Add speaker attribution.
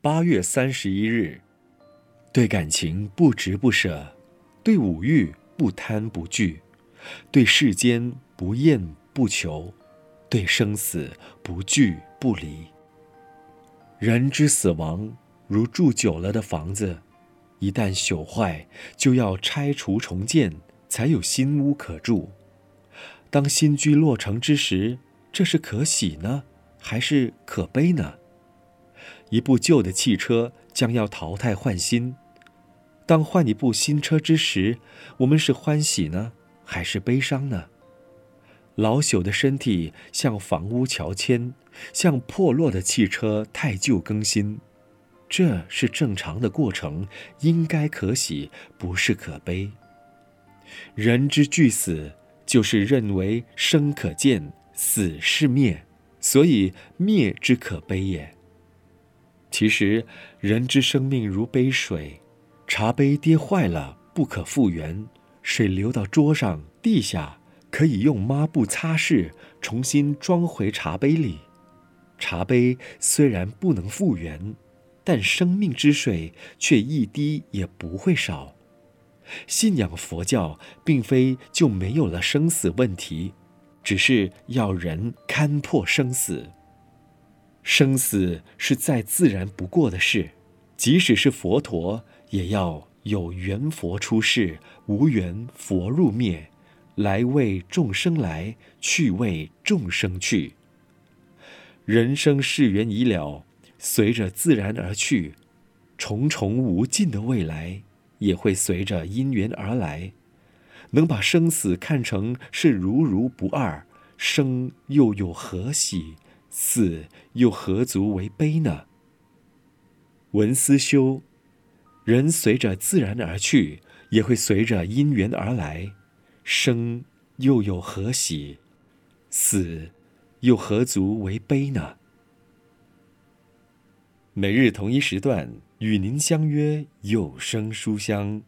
Speaker 1: 八月三十一日，对感情不执不舍，对五欲不贪不惧，对世间不厌不求，对生死不惧不离。人之死亡，如住久了的房子，一旦朽坏，就要拆除重建，才有新屋可住。当新居落成之时，这是可喜呢，还是可悲呢？一部旧的汽车将要淘汰换新，当换一部新车之时，我们是欢喜呢，还是悲伤呢？老朽的身体像房屋乔迁，像破落的汽车太旧更新，这是正常的过程，应该可喜，不是可悲。人之惧死，就是认为生可见，死是灭，所以灭之可悲也。其实，人之生命如杯水，茶杯跌坏了不可复原，水流到桌上、地下，可以用抹布擦拭，重新装回茶杯里。茶杯虽然不能复原，但生命之水却一滴也不会少。信仰佛教，并非就没有了生死问题，只是要人看破生死。生死是再自然不过的事，即使是佛陀，也要有缘佛出世，无缘佛入灭，来为众生来，去为众生去。人生世缘已了，随着自然而去，重重无尽的未来也会随着因缘而来。能把生死看成是如如不二，生又有何喜？死又何足为悲呢？文思修，人随着自然而去，也会随着因缘而来。生又有何喜？死又何足为悲呢？每日同一时段与您相约有声书香。